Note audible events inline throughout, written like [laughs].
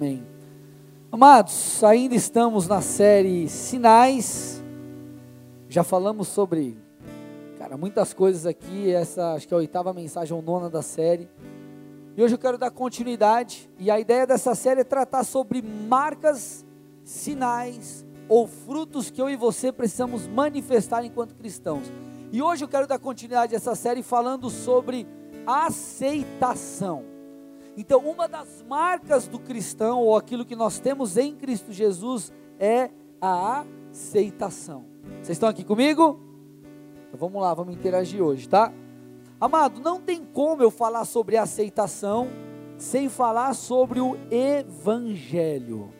Amém. Amados, ainda estamos na série Sinais. Já falamos sobre, cara, muitas coisas aqui. Essa acho que é a oitava mensagem ou nona da série. E hoje eu quero dar continuidade. E a ideia dessa série é tratar sobre marcas, sinais ou frutos que eu e você precisamos manifestar enquanto cristãos. E hoje eu quero dar continuidade a essa série falando sobre aceitação. Então, uma das marcas do cristão, ou aquilo que nós temos em Cristo Jesus, é a aceitação. Vocês estão aqui comigo? Então vamos lá, vamos interagir hoje, tá? Amado, não tem como eu falar sobre aceitação sem falar sobre o Evangelho.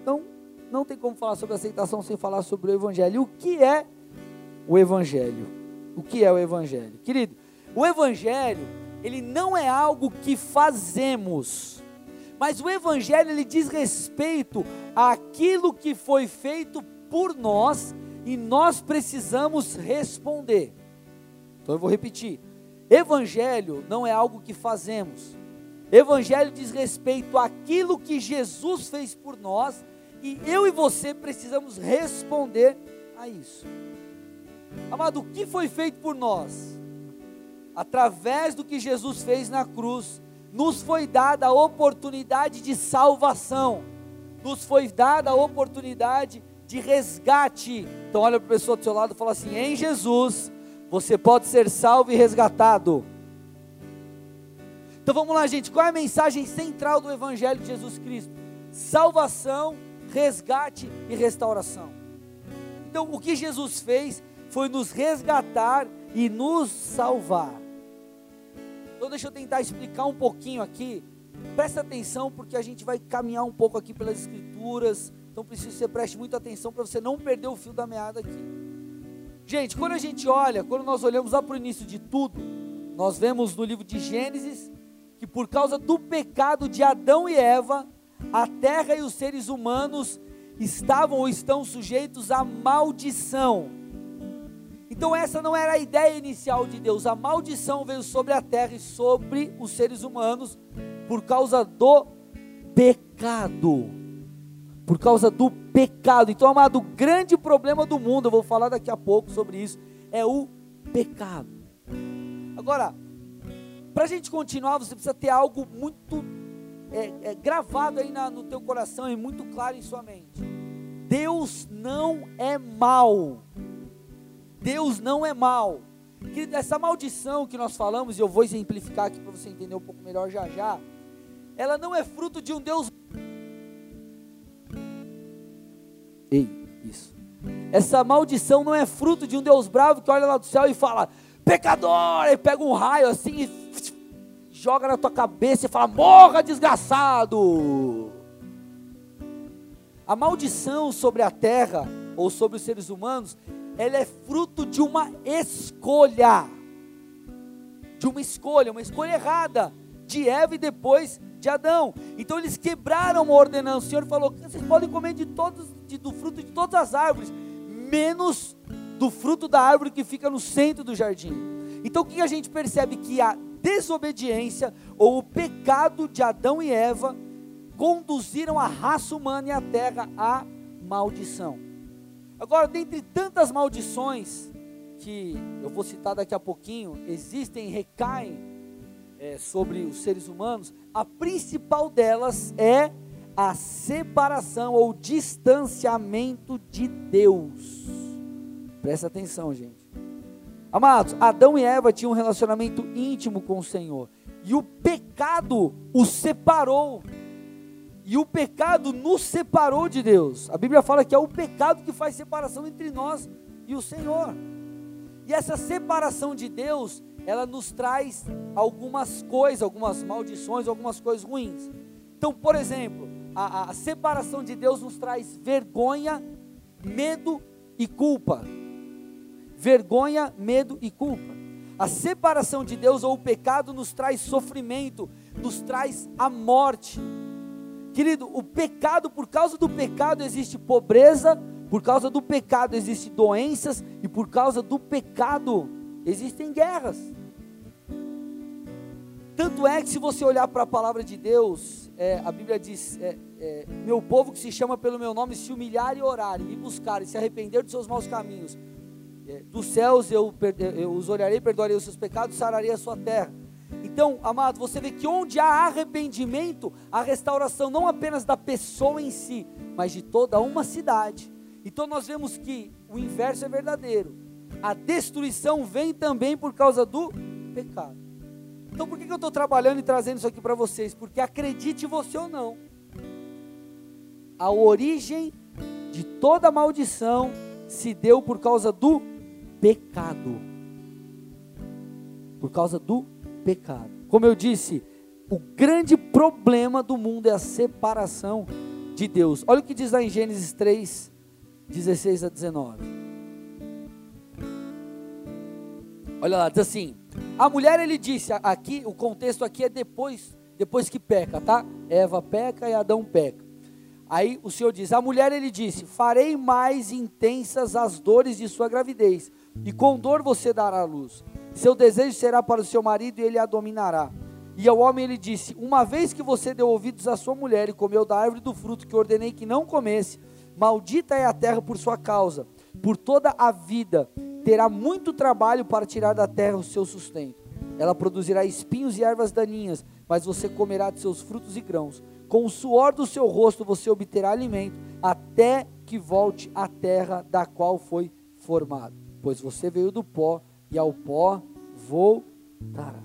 Então, não tem como falar sobre aceitação sem falar sobre o Evangelho. O que é o Evangelho? O que é o Evangelho? Querido, o Evangelho ele não é algo que fazemos, mas o Evangelho ele diz respeito àquilo que foi feito por nós e nós precisamos responder. Então eu vou repetir: Evangelho não é algo que fazemos, Evangelho diz respeito àquilo que Jesus fez por nós e eu e você precisamos responder a isso. Amado, o que foi feito por nós? Através do que Jesus fez na cruz, nos foi dada a oportunidade de salvação, nos foi dada a oportunidade de resgate. Então, olha para a pessoa do seu lado e fala assim: em Jesus, você pode ser salvo e resgatado. Então vamos lá, gente. Qual é a mensagem central do Evangelho de Jesus Cristo? Salvação, resgate e restauração. Então, o que Jesus fez foi nos resgatar e nos salvar. Então deixa eu tentar explicar um pouquinho aqui. Presta atenção porque a gente vai caminhar um pouco aqui pelas escrituras. Então preciso que você preste muita atenção para você não perder o fio da meada aqui. Gente, quando a gente olha, quando nós olhamos lá para o início de tudo, nós vemos no livro de Gênesis que por causa do pecado de Adão e Eva, a terra e os seres humanos estavam ou estão sujeitos à maldição. Então essa não era a ideia inicial de Deus. A maldição veio sobre a terra e sobre os seres humanos por causa do pecado. Por causa do pecado. Então, amado, o grande problema do mundo, eu vou falar daqui a pouco sobre isso, é o pecado. Agora, para a gente continuar, você precisa ter algo muito é, é, gravado aí na, no teu coração e muito claro em sua mente. Deus não é mal. Deus não é mal. Que essa maldição que nós falamos, e eu vou exemplificar aqui para você entender um pouco melhor já já, ela não é fruto de um Deus. Ei, isso. Essa maldição não é fruto de um Deus bravo que olha lá do céu e fala, pecador, e pega um raio assim e joga na tua cabeça e fala, morra desgraçado. A maldição sobre a terra ou sobre os seres humanos ela é fruto de uma escolha. De uma escolha, uma escolha errada de Eva e depois de Adão. Então eles quebraram a ordenança. O Senhor falou: vocês podem comer de todos, de, do fruto de todas as árvores, menos do fruto da árvore que fica no centro do jardim. Então o que a gente percebe? Que a desobediência ou o pecado de Adão e Eva conduziram a raça humana e a terra à maldição. Agora, dentre tantas maldições que eu vou citar daqui a pouquinho, existem, recaem é, sobre os seres humanos, a principal delas é a separação ou distanciamento de Deus. Presta atenção, gente. Amados, Adão e Eva tinham um relacionamento íntimo com o Senhor, e o pecado os separou e o pecado nos separou de Deus. A Bíblia fala que é o pecado que faz separação entre nós e o Senhor. E essa separação de Deus, ela nos traz algumas coisas, algumas maldições, algumas coisas ruins. Então, por exemplo, a, a separação de Deus nos traz vergonha, medo e culpa. Vergonha, medo e culpa. A separação de Deus ou o pecado nos traz sofrimento, nos traz a morte. Querido, o pecado, por causa do pecado existe pobreza, por causa do pecado existem doenças e por causa do pecado existem guerras. Tanto é que se você olhar para a palavra de Deus, é, a Bíblia diz: é, é, Meu povo que se chama pelo meu nome se humilhar e orar, e me buscar e se arrepender dos seus maus caminhos, é, dos céus eu, eu os olharei, perdoarei os seus pecados, sararei a sua terra. Então, amado, você vê que onde há arrependimento, a restauração não apenas da pessoa em si, mas de toda uma cidade. Então nós vemos que o inverso é verdadeiro. A destruição vem também por causa do pecado. Então por que, eu estou trabalhando e trazendo isso aqui para vocês? Porque acredite você ou não, a origem de toda maldição se deu por causa do pecado. Por causa do pecado. Como eu disse, o grande problema do mundo é a separação de Deus. Olha o que diz lá em Gênesis 3, 16 a 19. Olha lá, diz assim: a mulher, ele disse, aqui, o contexto aqui é depois, depois que peca, tá? Eva peca e Adão peca. Aí o Senhor diz: A mulher, ele disse: Farei mais intensas as dores de sua gravidez, e com dor você dará a luz. Seu desejo será para o seu marido e ele a dominará. E ao homem ele disse: Uma vez que você deu ouvidos à sua mulher e comeu da árvore do fruto que ordenei que não comesse, maldita é a terra por sua causa. Por toda a vida terá muito trabalho para tirar da terra o seu sustento. Ela produzirá espinhos e ervas daninhas, mas você comerá de seus frutos e grãos. Com o suor do seu rosto você obterá alimento, até que volte à terra da qual foi formado. Pois você veio do pó, e ao pó voltará.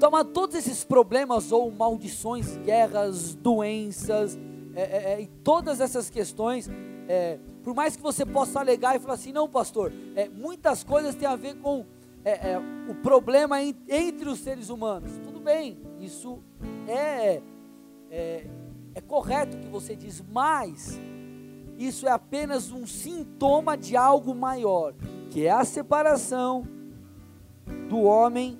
Toma todos esses problemas ou maldições, guerras, doenças, é, é, é, e todas essas questões é, por mais que você possa alegar e falar assim, não, pastor, é, muitas coisas têm a ver com é, o problema em, entre os seres humanos. Tudo bem, isso é, é, é correto que você diz, mas isso é apenas um sintoma de algo maior, que é a separação do homem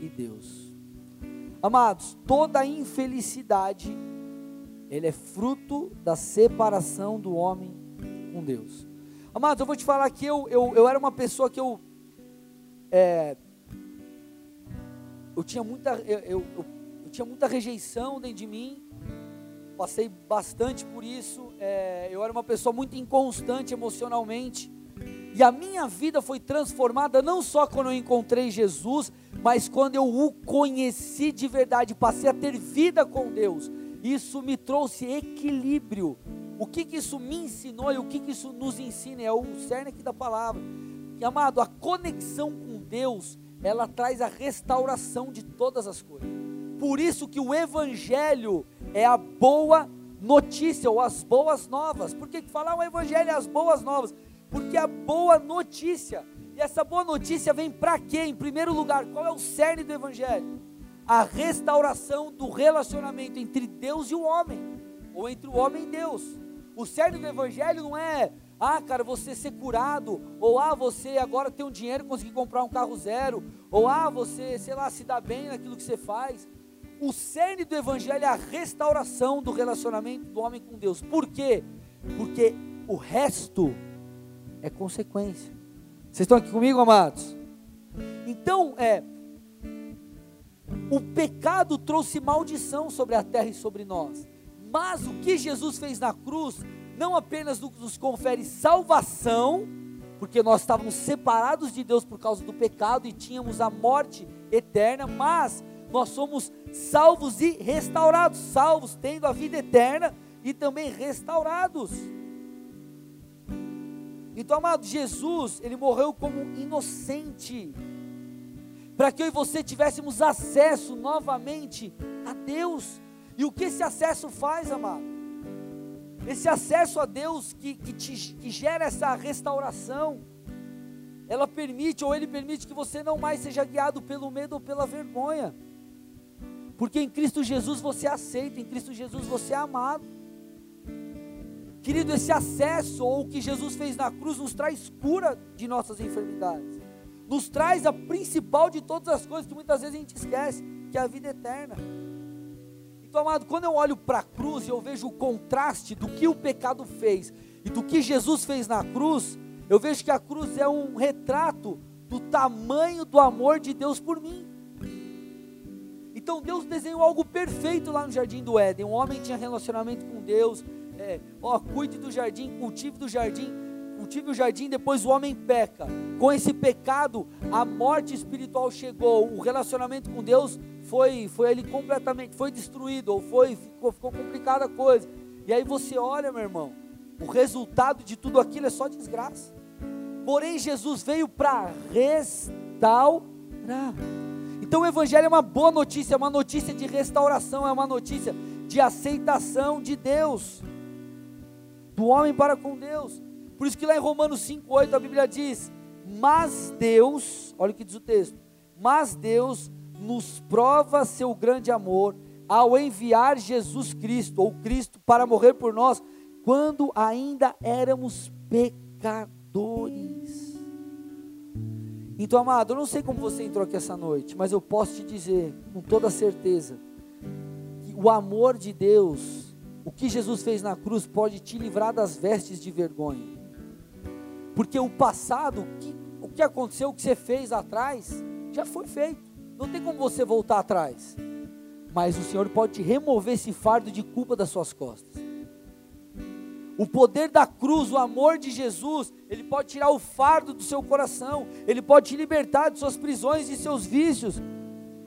e Deus. Amados, toda infelicidade ele é fruto da separação do homem com Deus. Amados, eu vou te falar que eu, eu, eu era uma pessoa que eu. É, eu tinha muita. Eu, eu, eu, tinha muita rejeição dentro de mim. Passei bastante por isso. É, eu era uma pessoa muito inconstante emocionalmente. E a minha vida foi transformada não só quando eu encontrei Jesus, mas quando eu o conheci de verdade, passei a ter vida com Deus isso me trouxe equilíbrio. O que, que isso me ensinou e o que, que isso nos ensina é o cerne aqui da palavra. Que, amado, a conexão com Deus, ela traz a restauração de todas as coisas. Por isso que o Evangelho é a boa notícia ou as boas novas. Por que falar o Evangelho é as boas novas? Porque a boa notícia. E essa boa notícia vem para quê? Em primeiro lugar, qual é o cerne do Evangelho? a restauração do relacionamento entre Deus e o homem, ou entre o homem e Deus. O cerne do evangelho não é, ah, cara, você ser curado, ou ah, você agora ter um dinheiro e conseguir comprar um carro zero, ou ah, você, sei lá, se dá bem naquilo que você faz. O cerne do evangelho é a restauração do relacionamento do homem com Deus. Por quê? Porque o resto é consequência. Vocês estão aqui comigo, amados? Então, é, o pecado trouxe maldição sobre a terra e sobre nós. Mas o que Jesus fez na cruz não apenas nos confere salvação, porque nós estávamos separados de Deus por causa do pecado e tínhamos a morte eterna, mas nós somos salvos e restaurados, salvos tendo a vida eterna e também restaurados. Então, amado, Jesus, ele morreu como inocente para que eu e você tivéssemos acesso novamente a Deus. E o que esse acesso faz, amado? Esse acesso a Deus que, que, te, que gera essa restauração, ela permite, ou ele permite que você não mais seja guiado pelo medo ou pela vergonha, porque em Cristo Jesus você é aceito, em Cristo Jesus você é amado. Querido, esse acesso, ou o que Jesus fez na cruz, nos traz cura de nossas enfermidades nos traz a principal de todas as coisas que muitas vezes a gente esquece, que é a vida eterna. Então, amado, quando eu olho para a cruz e eu vejo o contraste do que o pecado fez e do que Jesus fez na cruz, eu vejo que a cruz é um retrato do tamanho do amor de Deus por mim. Então Deus desenhou algo perfeito lá no jardim do Éden. Um homem tinha relacionamento com Deus. É, ó, cuide do jardim, cultive do jardim, cultive o jardim. Depois o homem peca. Com esse pecado, a morte espiritual chegou. O relacionamento com Deus foi, foi ele completamente, foi destruído ou foi ficou, ficou complicada a coisa. E aí você olha, meu irmão, o resultado de tudo aquilo é só desgraça. Porém, Jesus veio para restaurar. Então o Evangelho é uma boa notícia, é uma notícia de restauração, é uma notícia de aceitação de Deus, do homem para com Deus. Por isso que lá em Romanos 5,8 a Bíblia diz: Mas Deus, olha o que diz o texto, mas Deus nos prova seu grande amor ao enviar Jesus Cristo, ou Cristo, para morrer por nós, quando ainda éramos pecadores. Então, amado, eu não sei como você entrou aqui essa noite, mas eu posso te dizer com toda certeza que o amor de Deus, o que Jesus fez na cruz, pode te livrar das vestes de vergonha. Porque o passado, o que, aconteceu, o que você fez atrás, já foi feito. Não tem como você voltar atrás. Mas o Senhor pode te remover esse fardo de culpa das suas costas. O poder da cruz, o amor de Jesus, ele pode tirar o fardo do seu coração, ele pode te libertar de suas prisões e seus vícios,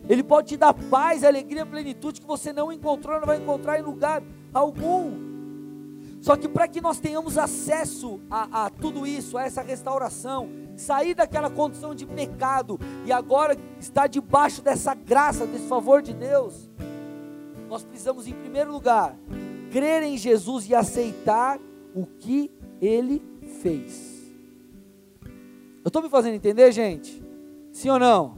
ele pode te dar paz, alegria, plenitude que você não encontrou, não vai encontrar em lugar algum. Só que para que nós tenhamos acesso a, a tudo isso, a essa restauração, sair daquela condição de pecado e agora estar debaixo dessa graça, desse favor de Deus, nós precisamos, em primeiro lugar, crer em Jesus e aceitar o que ele fez. Eu estou me fazendo entender, gente? Sim ou não?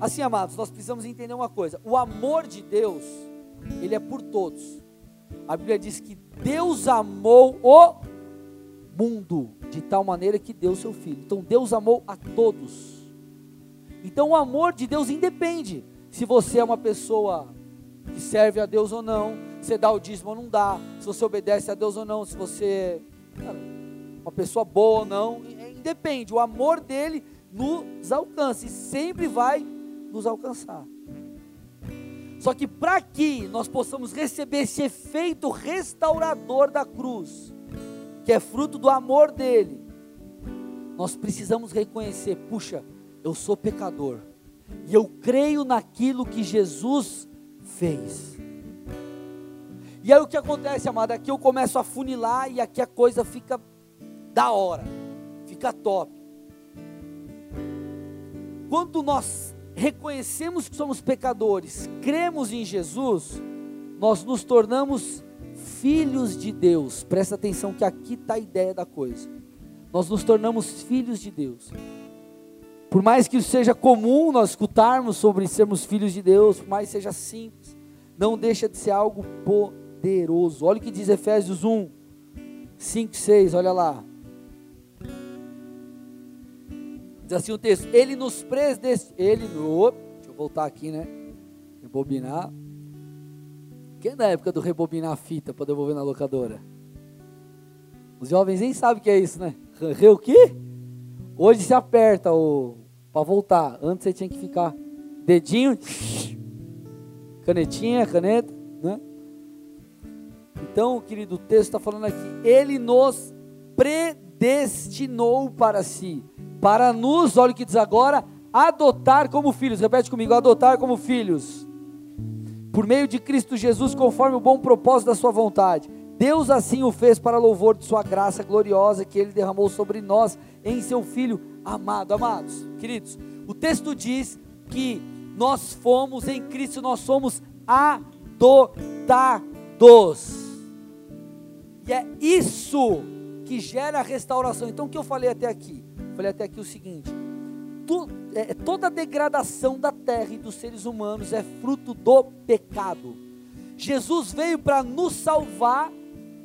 Assim, amados, nós precisamos entender uma coisa: o amor de Deus, ele é por todos. A Bíblia diz que Deus amou o mundo de tal maneira que deu seu filho. Então Deus amou a todos. Então o amor de Deus independe se você é uma pessoa que serve a Deus ou não, você dá o dízimo ou não dá, se você obedece a Deus ou não, se você é uma pessoa boa ou não, independe, o amor dele nos alcança e sempre vai nos alcançar. Só que para que nós possamos receber esse efeito restaurador da cruz, que é fruto do amor dele, nós precisamos reconhecer: puxa, eu sou pecador, e eu creio naquilo que Jesus fez. E aí o que acontece, amado? Aqui eu começo a funilar e aqui a coisa fica da hora, fica top. Quando nós reconhecemos que somos pecadores, cremos em Jesus, nós nos tornamos filhos de Deus. Presta atenção que aqui está a ideia da coisa. Nós nos tornamos filhos de Deus. Por mais que seja comum nós escutarmos sobre sermos filhos de Deus, por mais que seja simples, não deixa de ser algo poderoso poderoso. Olha o que diz Efésios 1, 5, 6, olha lá. Diz assim o texto: Ele nos predestinou. Ele no. Deixa eu voltar aqui, né? Rebobinar. Quem é da época do rebobinar a fita para devolver na locadora? Os jovens nem sabem o que é isso, né? Re o quê? Hoje se aperta o para voltar. Antes você tinha que ficar dedinho, [laughs] canetinha, caneta, né? Então, querido, o texto está falando aqui, ele nos predestinou para si, para nos, olha o que diz agora, adotar como filhos. Repete comigo, adotar como filhos. Por meio de Cristo Jesus, conforme o bom propósito da sua vontade. Deus assim o fez para louvor de sua graça gloriosa que ele derramou sobre nós em seu filho amado. Amados, queridos, o texto diz que nós fomos em Cristo, nós somos adotados. E é isso que gera a restauração. Então, o que eu falei até aqui? Falei até aqui o seguinte: tu, é, toda a degradação da terra e dos seres humanos é fruto do pecado. Jesus veio para nos salvar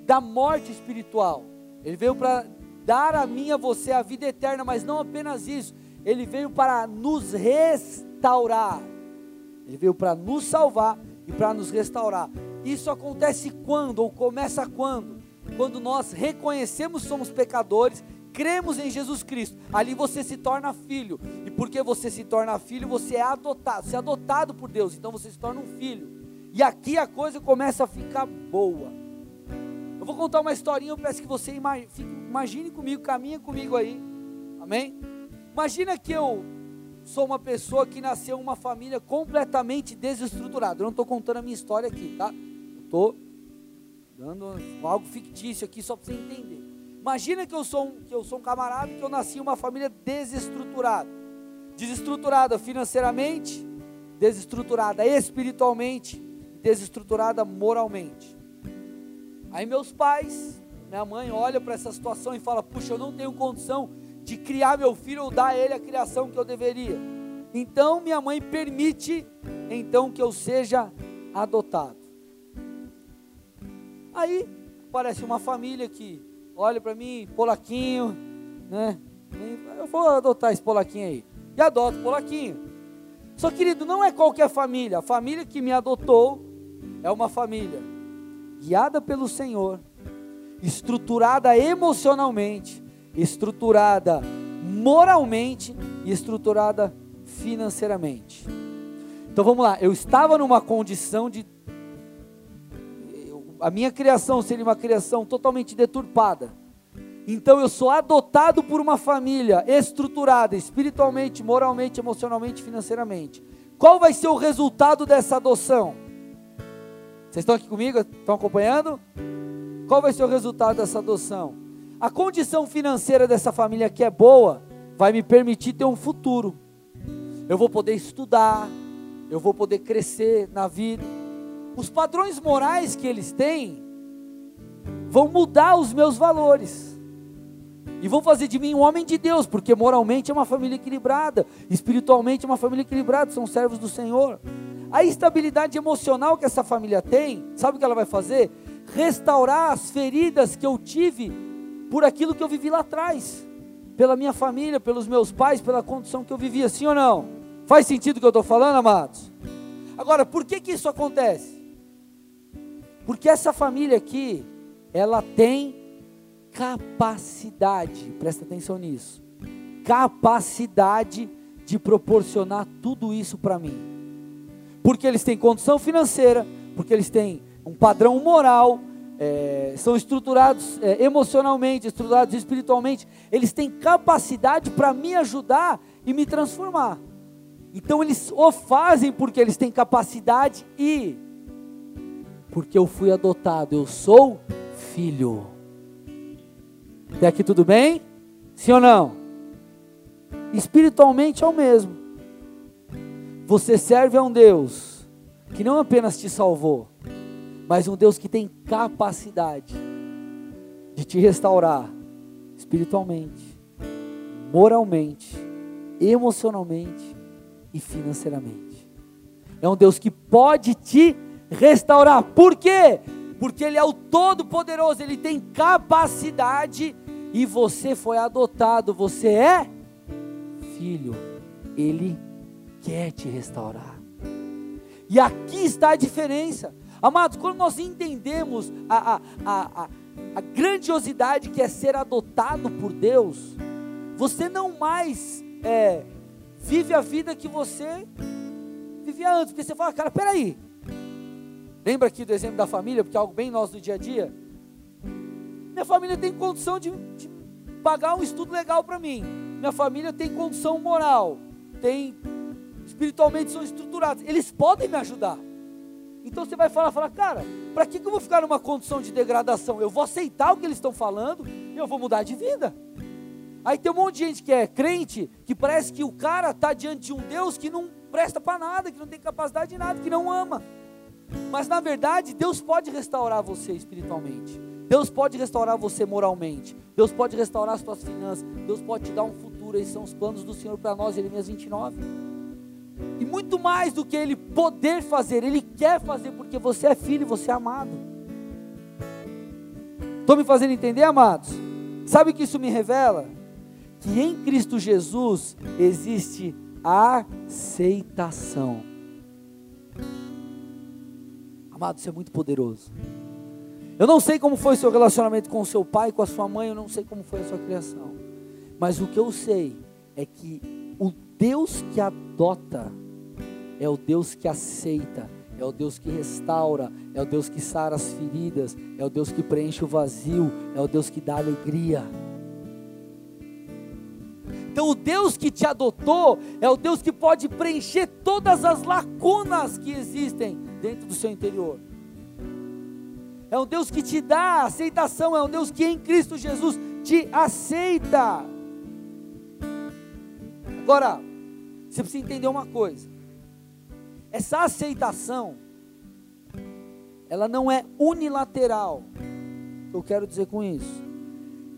da morte espiritual. Ele veio para dar a mim a você a vida eterna, mas não apenas isso. Ele veio para nos restaurar. Ele veio para nos salvar e para nos restaurar. Isso acontece quando ou começa quando? quando nós reconhecemos que somos pecadores, cremos em Jesus Cristo, ali você se torna filho. E porque você se torna filho, você é adotado, você é adotado por Deus, então você se torna um filho. E aqui a coisa começa a ficar boa. Eu vou contar uma historinha, eu peço que você imagine, comigo, caminha comigo aí. Amém? Imagina que eu sou uma pessoa que nasceu em uma família completamente desestruturada. Eu não estou contando a minha história aqui, tá? Estou dando algo fictício aqui só para você entender. Imagina que eu sou um, que eu sou um camarada que eu nasci em uma família desestruturada. Desestruturada financeiramente, desestruturada espiritualmente, desestruturada moralmente. Aí meus pais, minha mãe olha para essa situação e fala: "Puxa, eu não tenho condição de criar meu filho ou dar a ele a criação que eu deveria. Então minha mãe permite então que eu seja adotado. Aí aparece uma família que olha para mim, polaquinho, né? Eu vou adotar esse polaquinho aí. E adoto o polaquinho. Só querido, não é qualquer família. A família que me adotou é uma família guiada pelo Senhor, estruturada emocionalmente, estruturada moralmente e estruturada financeiramente. Então vamos lá, eu estava numa condição de. A minha criação seria uma criação totalmente deturpada. Então eu sou adotado por uma família estruturada espiritualmente, moralmente, emocionalmente, financeiramente. Qual vai ser o resultado dessa adoção? Vocês estão aqui comigo? Estão acompanhando? Qual vai ser o resultado dessa adoção? A condição financeira dessa família que é boa vai me permitir ter um futuro. Eu vou poder estudar, eu vou poder crescer na vida. Os padrões morais que eles têm vão mudar os meus valores. E vão fazer de mim um homem de Deus, porque moralmente é uma família equilibrada, espiritualmente é uma família equilibrada, são servos do Senhor. A estabilidade emocional que essa família tem, sabe o que ela vai fazer? Restaurar as feridas que eu tive por aquilo que eu vivi lá atrás, pela minha família, pelos meus pais, pela condição que eu vivia, sim ou não? Faz sentido o que eu estou falando, amados? Agora, por que que isso acontece? Porque essa família aqui, ela tem capacidade, presta atenção nisso, capacidade de proporcionar tudo isso para mim. Porque eles têm condição financeira, porque eles têm um padrão moral, é, são estruturados é, emocionalmente, estruturados espiritualmente, eles têm capacidade para me ajudar e me transformar. Então eles o fazem porque eles têm capacidade e porque eu fui adotado, eu sou filho. Até aqui tudo bem? Sim ou não? Espiritualmente é o mesmo. Você serve a um Deus que não apenas te salvou, mas um Deus que tem capacidade de te restaurar espiritualmente, moralmente, emocionalmente e financeiramente. É um Deus que pode te restaurar. Por quê? Porque Ele é o Todo-Poderoso, Ele tem capacidade e você foi adotado, você é filho. Ele quer te restaurar. E aqui está a diferença. Amados, quando nós entendemos a, a, a, a, grandiosidade que é ser adotado por Deus, você não mais é, vive a vida que você vivia antes, porque você fala, cara, peraí. Lembra aqui do exemplo da família, porque é algo bem nosso do dia a dia? Minha família tem condição de, de pagar um estudo legal para mim. Minha família tem condição moral, tem espiritualmente são estruturados. Eles podem me ajudar. Então você vai falar, falar, cara, para que, que eu vou ficar numa condição de degradação? Eu vou aceitar o que eles estão falando e eu vou mudar de vida. Aí tem um monte de gente que é crente, que parece que o cara está diante de um Deus que não presta para nada, que não tem capacidade de nada, que não ama. Mas na verdade, Deus pode restaurar você espiritualmente. Deus pode restaurar você moralmente. Deus pode restaurar as suas finanças. Deus pode te dar um futuro. Esses são os planos do Senhor para nós, Jeremias 29. E muito mais do que ele poder fazer, ele quer fazer porque você é filho, você é amado. Estou me fazendo entender, amados? Sabe o que isso me revela? Que em Cristo Jesus existe aceitação. Amado, isso é muito poderoso. Eu não sei como foi o seu relacionamento com o seu pai, com a sua mãe, eu não sei como foi a sua criação. Mas o que eu sei é que o Deus que adota é o Deus que aceita, é o Deus que restaura, é o Deus que sara as feridas, é o Deus que preenche o vazio, é o Deus que dá alegria. Então, o Deus que te adotou é o Deus que pode preencher todas as lacunas que existem dentro do seu interior. É um Deus que te dá aceitação, é um Deus que em Cristo Jesus te aceita. Agora, você precisa entender uma coisa. Essa aceitação, ela não é unilateral. Eu quero dizer com isso?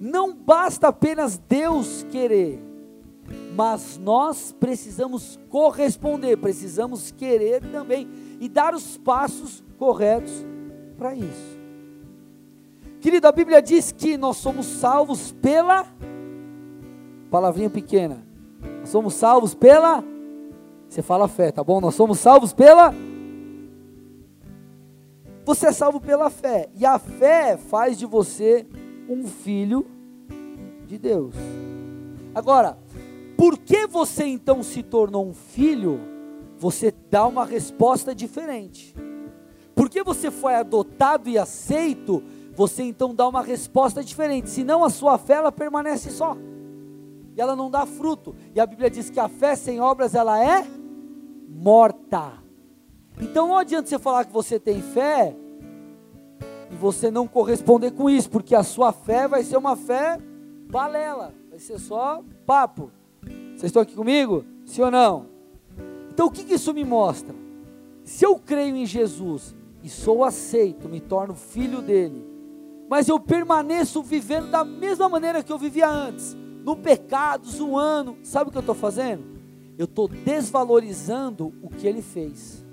Não basta apenas Deus querer, mas nós precisamos corresponder, precisamos querer também e dar os passos corretos para isso. Querido, a Bíblia diz que nós somos salvos pela palavrinha pequena. Nós somos salvos pela você fala fé, tá bom? Nós somos salvos pela. Você é salvo pela fé. E a fé faz de você um filho de Deus. Agora, por que você então se tornou um filho? Você dá uma resposta diferente. Porque você foi adotado e aceito, você então dá uma resposta diferente. Senão a sua fé ela permanece só. E ela não dá fruto. E a Bíblia diz que a fé sem obras ela é morta. Então não adianta você falar que você tem fé e você não corresponder com isso, porque a sua fé vai ser uma fé balela, vai ser só papo. Vocês estão aqui comigo? Sim ou não? Então o que, que isso me mostra? Se eu creio em Jesus e sou aceito, me torno filho dele, mas eu permaneço vivendo da mesma maneira que eu vivia antes, no pecado, zoando, sabe o que eu estou fazendo? eu estou desvalorizando o que ele fez.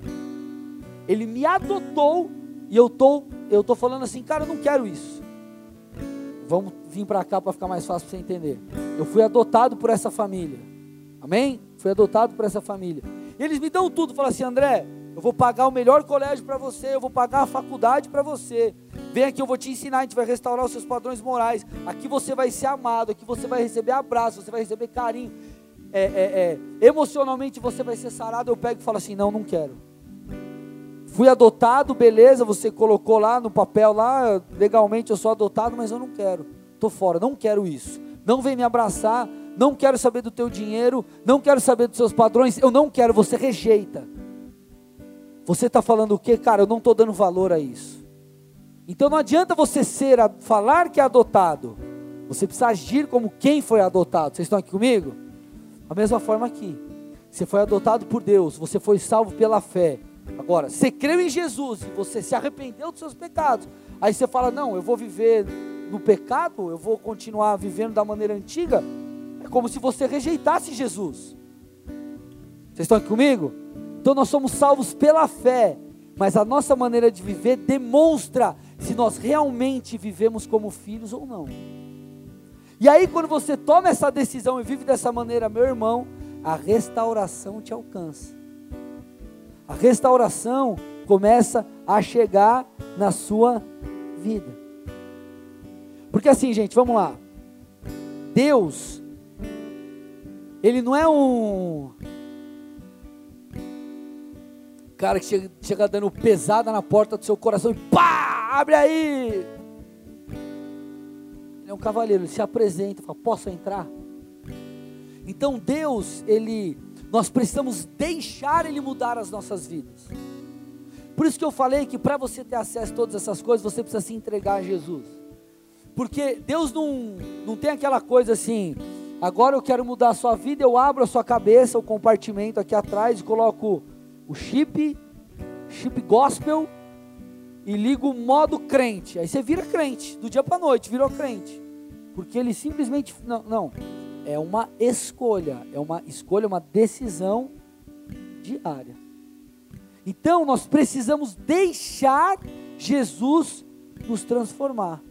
Ele me adotou e eu tô, eu tô falando assim, cara, eu não quero isso. Vamos vir para cá para ficar mais fácil para você entender. Eu fui adotado por essa família. Amém? Fui adotado por essa família. Eles me dão tudo, falam assim, André, eu vou pagar o melhor colégio para você, eu vou pagar a faculdade para você. Vem aqui, eu vou te ensinar, a gente vai restaurar os seus padrões morais. Aqui você vai ser amado, aqui você vai receber abraço, você vai receber carinho é, é, é, emocionalmente você vai ser sarado, eu pego e falo assim: não, não quero. Fui adotado, beleza, você colocou lá no papel lá, legalmente eu sou adotado, mas eu não quero. Estou fora, não quero isso. Não vem me abraçar, não quero saber do teu dinheiro, não quero saber dos seus padrões, eu não quero, você rejeita. Você está falando o quê? Cara, eu não estou dando valor a isso. Então não adianta você ser, falar que é adotado. Você precisa agir como quem foi adotado. Vocês estão aqui comigo? A mesma forma aqui. Você foi adotado por Deus, você foi salvo pela fé. Agora, você creu em Jesus e você se arrependeu dos seus pecados. Aí você fala: Não, eu vou viver no pecado, eu vou continuar vivendo da maneira antiga. É como se você rejeitasse Jesus. Vocês estão aqui comigo? Então nós somos salvos pela fé, mas a nossa maneira de viver demonstra se nós realmente vivemos como filhos ou não. E aí, quando você toma essa decisão e vive dessa maneira, meu irmão, a restauração te alcança. A restauração começa a chegar na sua vida. Porque assim, gente, vamos lá. Deus, Ele não é um cara que chega, chega dando pesada na porta do seu coração e pá, abre aí, ele é um cavaleiro, ele se apresenta, fala: "Posso entrar?" Então Deus, ele nós precisamos deixar ele mudar as nossas vidas. Por isso que eu falei que para você ter acesso a todas essas coisas, você precisa se entregar a Jesus. Porque Deus não, não tem aquela coisa assim, agora eu quero mudar a sua vida, eu abro a sua cabeça, o compartimento aqui atrás e coloco o chip, chip gospel e liga o modo crente. Aí você vira crente, do dia para noite, virou crente. Porque ele simplesmente. Não, não. É uma escolha. É uma escolha, uma decisão diária. Então nós precisamos deixar Jesus nos transformar.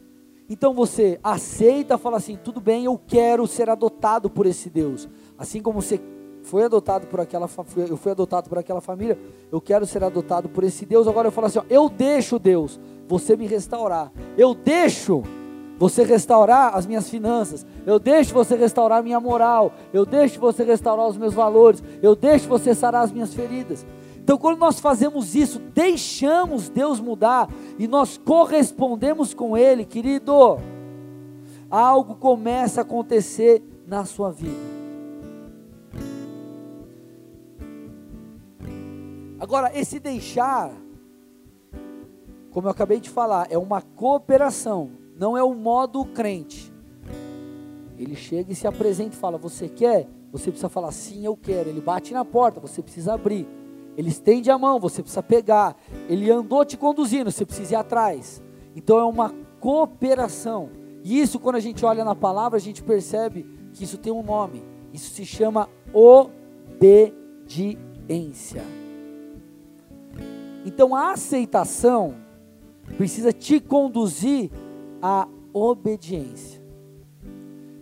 Então você aceita, fala assim: tudo bem, eu quero ser adotado por esse Deus. Assim como você foi adotado por aquela, eu fui adotado por aquela família, eu quero ser adotado por esse Deus. Agora eu falo assim: ó, eu deixo Deus, você me restaurar. Eu deixo você restaurar as minhas finanças. Eu deixo você restaurar minha moral. Eu deixo você restaurar os meus valores. Eu deixo você sarar as minhas feridas. Então, quando nós fazemos isso, deixamos Deus mudar e nós correspondemos com Ele, querido, algo começa a acontecer na sua vida. Agora, esse deixar, como eu acabei de falar, é uma cooperação, não é o modo crente. Ele chega e se apresenta e fala: Você quer? Você precisa falar: Sim, eu quero. Ele bate na porta, você precisa abrir. Ele estende a mão, você precisa pegar. Ele andou te conduzindo, você precisa ir atrás. Então é uma cooperação. E isso, quando a gente olha na palavra, a gente percebe que isso tem um nome. Isso se chama obediência. Então a aceitação precisa te conduzir à obediência.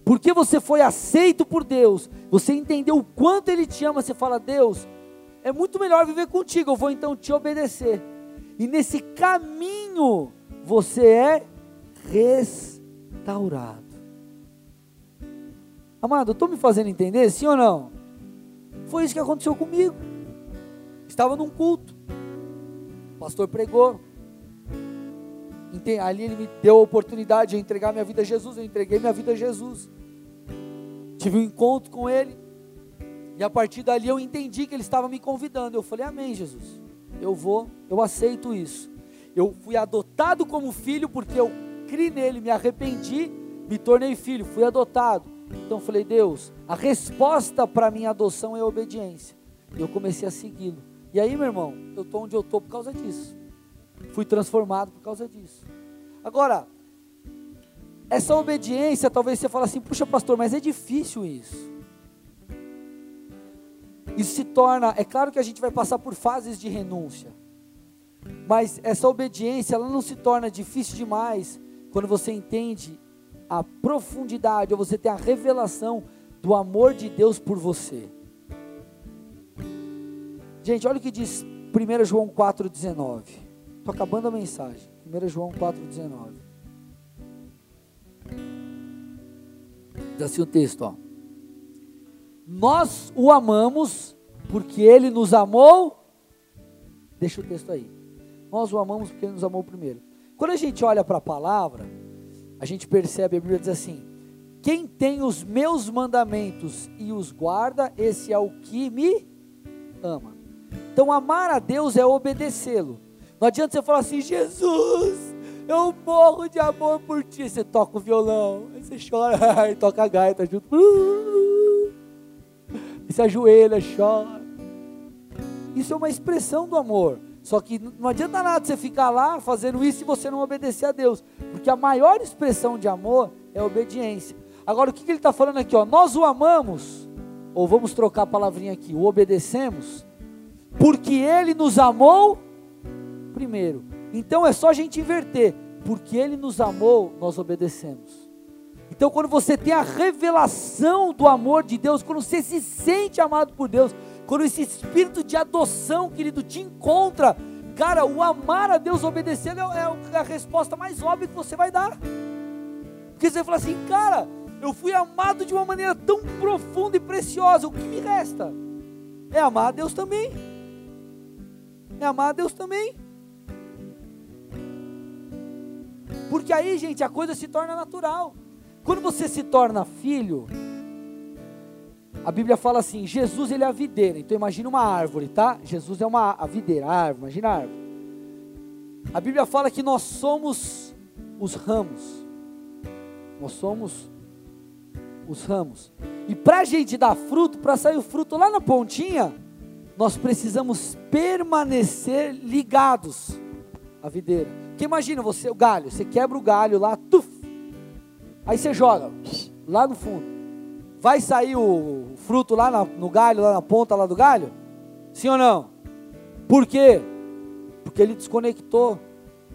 Porque você foi aceito por Deus, você entendeu o quanto Ele te ama, você fala, Deus, é muito melhor viver contigo, eu vou então te obedecer. E nesse caminho você é restaurado. Amado, estou me fazendo entender, sim ou não? Foi isso que aconteceu comigo. Estava num culto, o pastor pregou, ali ele me deu a oportunidade de entregar minha vida a Jesus, eu entreguei minha vida a Jesus. Tive um encontro com ele, e a partir dali eu entendi que ele estava me convidando. Eu falei: Amém, Jesus. Eu vou, eu aceito isso. Eu fui adotado como filho porque eu criei nele, me arrependi, me tornei filho, fui adotado. Então eu falei: Deus, a resposta para a minha adoção é obediência. E eu comecei a segui-lo. E aí, meu irmão, eu estou onde eu estou por causa disso. Fui transformado por causa disso. Agora, essa obediência, talvez você fale assim, puxa pastor, mas é difícil isso. Isso se torna, é claro que a gente vai passar por fases de renúncia, mas essa obediência ela não se torna difícil demais quando você entende a profundidade, ou você tem a revelação do amor de Deus por você. Gente, olha o que diz 1 João 4,19. Estou acabando a mensagem. 1 João 4,19. Diz assim o texto, ó. Nós o amamos porque ele nos amou. Deixa o texto aí. Nós o amamos porque ele nos amou primeiro. Quando a gente olha para a palavra, a gente percebe, a Bíblia diz assim: Quem tem os meus mandamentos e os guarda, esse é o que me ama. Então, amar a Deus é obedecê-lo. Não adianta você falar assim, Jesus, eu morro de amor por ti. Você toca o violão, aí você chora, [laughs] e toca a gaita junto [laughs] se ajoelha, chora. Isso é uma expressão do amor. Só que não adianta nada você ficar lá fazendo isso e você não obedecer a Deus. Porque a maior expressão de amor é a obediência. Agora, o que, que ele está falando aqui? Ó? Nós o amamos, ou vamos trocar a palavrinha aqui, o obedecemos, porque ele nos amou primeiro. Então é só a gente inverter. Porque ele nos amou, nós obedecemos. Então, quando você tem a revelação do amor de Deus, quando você se sente amado por Deus, quando esse espírito de adoção, querido, te encontra, cara, o amar a Deus obedecendo é, é a resposta mais óbvia que você vai dar. Porque você fala assim, cara, eu fui amado de uma maneira tão profunda e preciosa, o que me resta? É amar a Deus também. É amar a Deus também. Porque aí, gente, a coisa se torna natural. Quando você se torna filho, a Bíblia fala assim: Jesus ele é a videira. Então imagina uma árvore, tá? Jesus é uma a videira, a árvore, imagina a árvore. A Bíblia fala que nós somos os ramos. Nós somos os ramos. E para a gente dar fruto, para sair o fruto lá na pontinha, nós precisamos permanecer ligados à videira. Porque imagina você, o galho, você quebra o galho lá, tuf, Aí você joga lá no fundo. Vai sair o fruto lá no galho, lá na ponta lá do galho? Sim ou não? Por quê? Porque ele desconectou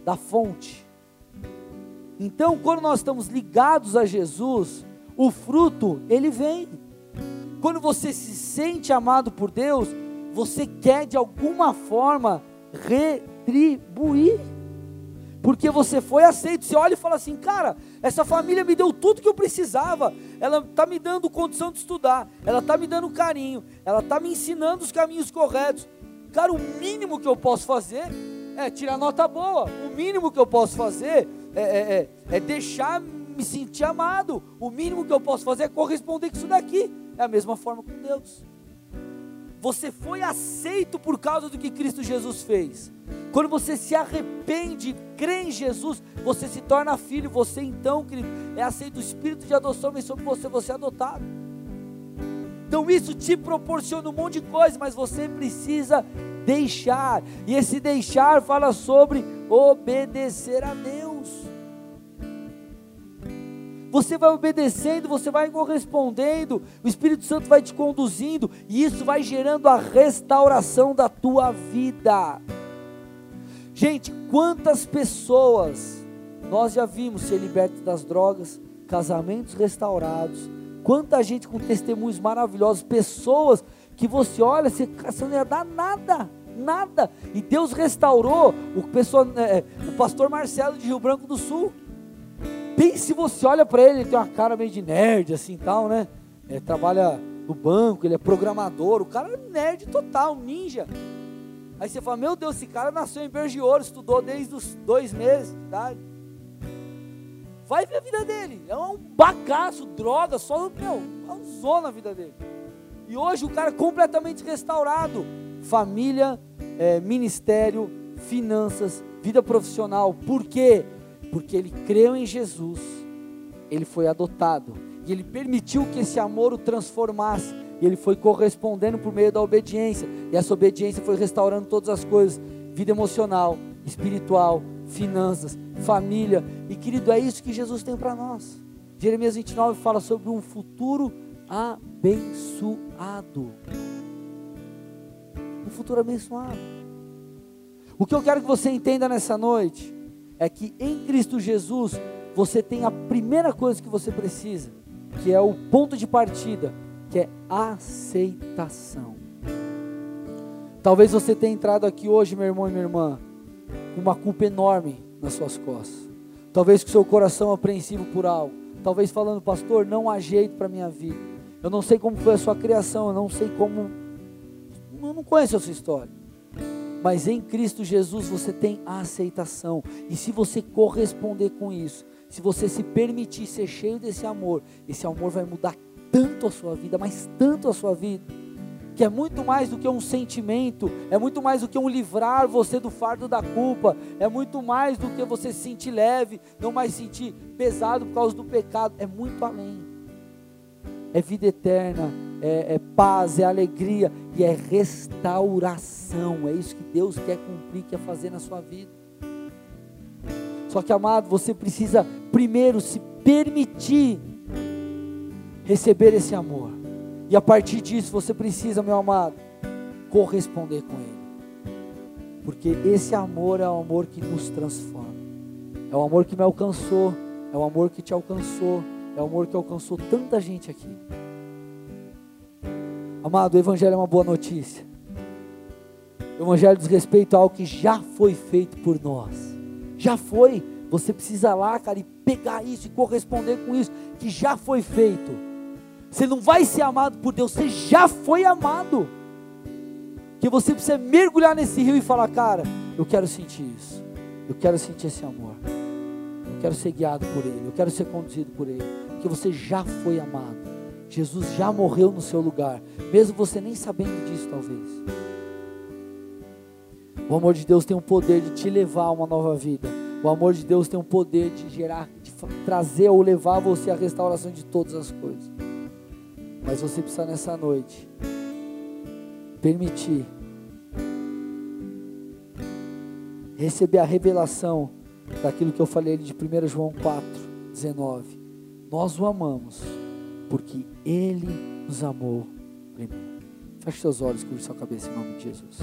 da fonte. Então, quando nós estamos ligados a Jesus, o fruto, ele vem. Quando você se sente amado por Deus, você quer de alguma forma retribuir. Porque você foi aceito. Você olha e fala assim, cara, essa família me deu tudo que eu precisava. Ela está me dando condição de estudar. Ela está me dando carinho. Ela está me ensinando os caminhos corretos. Cara, o mínimo que eu posso fazer é tirar nota boa. O mínimo que eu posso fazer é, é, é, é deixar me sentir amado. O mínimo que eu posso fazer é corresponder com isso daqui. É a mesma forma com Deus. Você foi aceito por causa do que Cristo Jesus fez. Quando você se arrepende, crê em Jesus, você se torna filho. Você então, querido, é aceito. O Espírito de adoção vem sobre você, você é adotado. Então isso te proporciona um monte de coisa, mas você precisa deixar. E esse deixar fala sobre obedecer a Deus. Você vai obedecendo, você vai correspondendo, o Espírito Santo vai te conduzindo, e isso vai gerando a restauração da tua vida. Gente, quantas pessoas nós já vimos ser libertos das drogas, casamentos restaurados, quanta gente com testemunhos maravilhosos, pessoas que você olha, você, você não ia dar nada, nada, e Deus restaurou o, pessoa, é, o pastor Marcelo de Rio Branco do Sul, Pense se você olha para ele, ele tem uma cara meio de nerd assim tal, né? É, trabalha no banco, ele é programador, o cara é nerd total, ninja. Aí você fala, meu Deus, esse cara nasceu em Berge Ouro, estudou desde os dois meses de idade. Vai ver a vida dele. É um bagaço, droga, só meu, usou na vida dele. E hoje o cara é completamente restaurado. Família, é, ministério, finanças, vida profissional. Por quê? porque ele creu em Jesus, ele foi adotado, e ele permitiu que esse amor o transformasse, e ele foi correspondendo por meio da obediência, e essa obediência foi restaurando todas as coisas vida emocional, espiritual, finanças, família, e querido, é isso que Jesus tem para nós. Jeremias 29 fala sobre um futuro abençoado. Um futuro abençoado. O que eu quero que você entenda nessa noite é que em Cristo Jesus você tem a primeira coisa que você precisa, que é o ponto de partida, que é aceitação. Talvez você tenha entrado aqui hoje, meu irmão e minha irmã, com uma culpa enorme nas suas costas. Talvez com seu coração apreensivo por algo. Talvez falando, pastor, não há jeito para minha vida. Eu não sei como foi a sua criação, eu não sei como. Eu não conheço a sua história. Mas em Cristo Jesus você tem a aceitação. E se você corresponder com isso, se você se permitir ser cheio desse amor, esse amor vai mudar tanto a sua vida, mas tanto a sua vida, que é muito mais do que um sentimento, é muito mais do que um livrar você do fardo da culpa, é muito mais do que você se sentir leve, não mais sentir pesado por causa do pecado, é muito além. É vida eterna, é, é paz, é alegria e é restauração. É isso que Deus quer cumprir, quer fazer na sua vida. Só que, amado, você precisa primeiro se permitir receber esse amor. E a partir disso você precisa, meu amado, corresponder com ele. Porque esse amor é o amor que nos transforma. É o amor que me alcançou, é o amor que te alcançou, é o amor que alcançou tanta gente aqui. Amado, o Evangelho é uma boa notícia. O Evangelho diz respeito a algo que já foi feito por nós. Já foi. Você precisa lá, cara, e pegar isso e corresponder com isso, que já foi feito. Você não vai ser amado por Deus, você já foi amado. Que você precisa mergulhar nesse rio e falar, cara, eu quero sentir isso. Eu quero sentir esse amor. Eu quero ser guiado por Ele. Eu quero ser conduzido por Ele. Porque você já foi amado. Jesus já morreu no seu lugar, mesmo você nem sabendo disso, talvez. O amor de Deus tem o poder de te levar a uma nova vida. O amor de Deus tem o poder de gerar, de trazer ou levar você à restauração de todas as coisas. Mas você precisa nessa noite permitir receber a revelação daquilo que eu falei de 1 João 4, 19. Nós o amamos porque Ele nos amou primeiro. Feche seus olhos, curva sua cabeça em nome de Jesus.